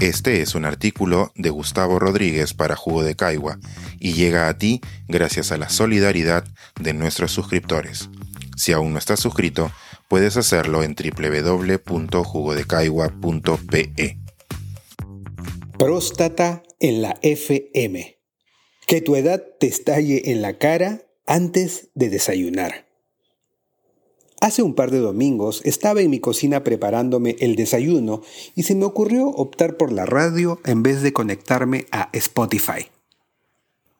Este es un artículo de Gustavo Rodríguez para Jugo de Caigua y llega a ti gracias a la solidaridad de nuestros suscriptores. Si aún no estás suscrito, puedes hacerlo en www.jugodecaigua.pe. Próstata en la FM. Que tu edad te estalle en la cara antes de desayunar. Hace un par de domingos estaba en mi cocina preparándome el desayuno y se me ocurrió optar por la radio en vez de conectarme a Spotify.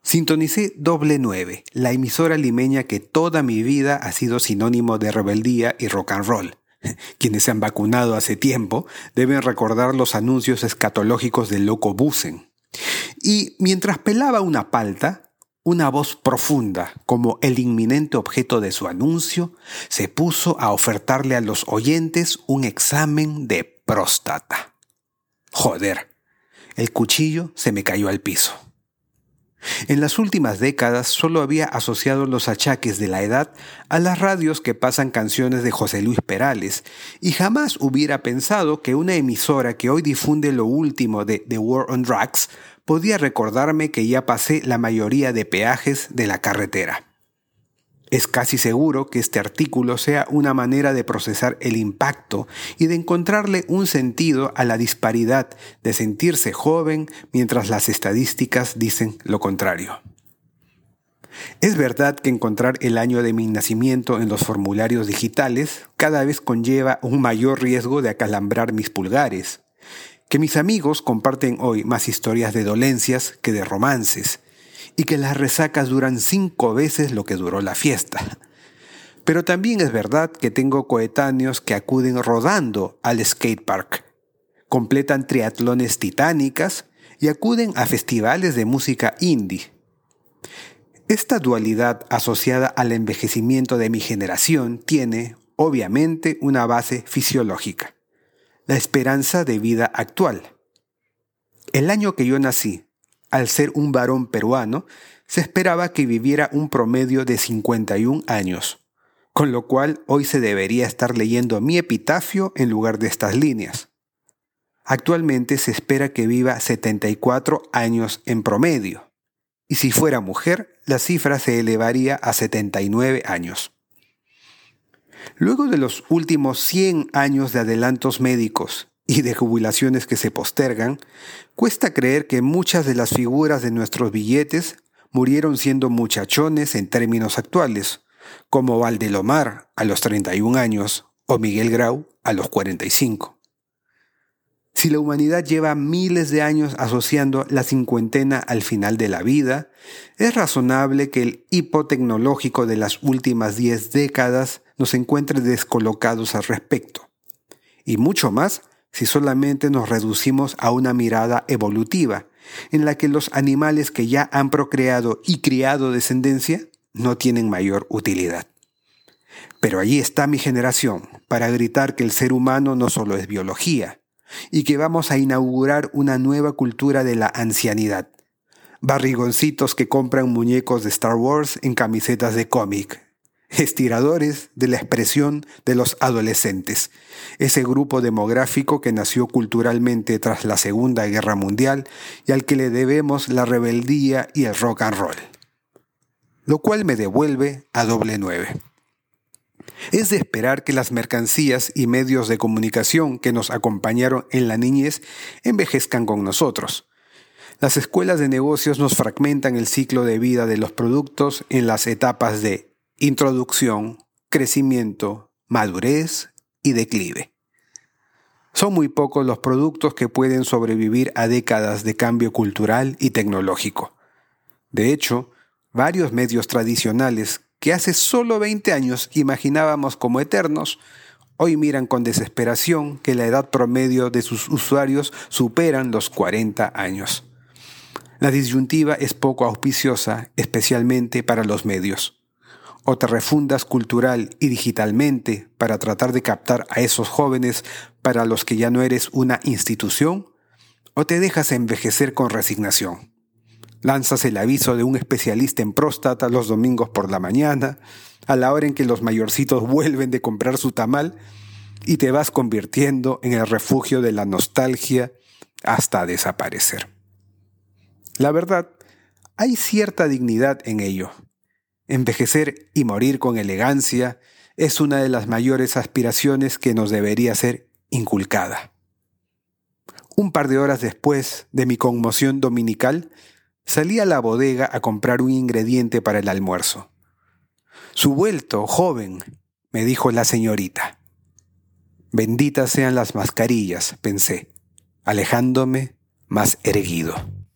Sintonicé Doble 9, la emisora limeña que toda mi vida ha sido sinónimo de rebeldía y rock and roll. Quienes se han vacunado hace tiempo deben recordar los anuncios escatológicos del loco Busen. Y mientras pelaba una palta, una voz profunda, como el inminente objeto de su anuncio, se puso a ofertarle a los oyentes un examen de próstata. Joder, el cuchillo se me cayó al piso. En las últimas décadas solo había asociado los achaques de la edad a las radios que pasan canciones de José Luis Perales, y jamás hubiera pensado que una emisora que hoy difunde lo último de The War on Drugs podía recordarme que ya pasé la mayoría de peajes de la carretera. Es casi seguro que este artículo sea una manera de procesar el impacto y de encontrarle un sentido a la disparidad de sentirse joven mientras las estadísticas dicen lo contrario. Es verdad que encontrar el año de mi nacimiento en los formularios digitales cada vez conlleva un mayor riesgo de acalambrar mis pulgares, que mis amigos comparten hoy más historias de dolencias que de romances, y que las resacas duran cinco veces lo que duró la fiesta. Pero también es verdad que tengo coetáneos que acuden rodando al skatepark, completan triatlones titánicas y acuden a festivales de música indie. Esta dualidad asociada al envejecimiento de mi generación tiene, obviamente, una base fisiológica, la esperanza de vida actual. El año que yo nací, al ser un varón peruano, se esperaba que viviera un promedio de 51 años, con lo cual hoy se debería estar leyendo mi epitafio en lugar de estas líneas. Actualmente se espera que viva 74 años en promedio, y si fuera mujer, la cifra se elevaría a 79 años. Luego de los últimos 100 años de adelantos médicos y de jubilaciones que se postergan, cuesta creer que muchas de las figuras de nuestros billetes murieron siendo muchachones en términos actuales, como Valdelomar a los 31 años o Miguel Grau a los 45. Si la humanidad lleva miles de años asociando la cincuentena al final de la vida, es razonable que el hipotecnológico de las últimas 10 décadas nos encuentre descolocados al respecto. Y mucho más si solamente nos reducimos a una mirada evolutiva, en la que los animales que ya han procreado y criado descendencia no tienen mayor utilidad. Pero allí está mi generación para gritar que el ser humano no solo es biología, y que vamos a inaugurar una nueva cultura de la ancianidad. Barrigoncitos que compran muñecos de Star Wars en camisetas de cómic, estiradores de la expresión de los adolescentes, ese grupo demográfico que nació culturalmente tras la Segunda Guerra Mundial y al que le debemos la rebeldía y el rock and roll. Lo cual me devuelve a doble nueve. Es de esperar que las mercancías y medios de comunicación que nos acompañaron en la niñez envejezcan con nosotros. Las escuelas de negocios nos fragmentan el ciclo de vida de los productos en las etapas de introducción, crecimiento, madurez y declive. Son muy pocos los productos que pueden sobrevivir a décadas de cambio cultural y tecnológico. De hecho, varios medios tradicionales que hace solo 20 años imaginábamos como eternos, hoy miran con desesperación que la edad promedio de sus usuarios superan los 40 años. La disyuntiva es poco auspiciosa, especialmente para los medios o te refundas cultural y digitalmente para tratar de captar a esos jóvenes para los que ya no eres una institución, o te dejas envejecer con resignación. Lanzas el aviso de un especialista en próstata los domingos por la mañana, a la hora en que los mayorcitos vuelven de comprar su tamal, y te vas convirtiendo en el refugio de la nostalgia hasta desaparecer. La verdad, hay cierta dignidad en ello. Envejecer y morir con elegancia es una de las mayores aspiraciones que nos debería ser inculcada. Un par de horas después de mi conmoción dominical, salí a la bodega a comprar un ingrediente para el almuerzo. Su vuelto, joven, me dijo la señorita. Benditas sean las mascarillas, pensé, alejándome más erguido.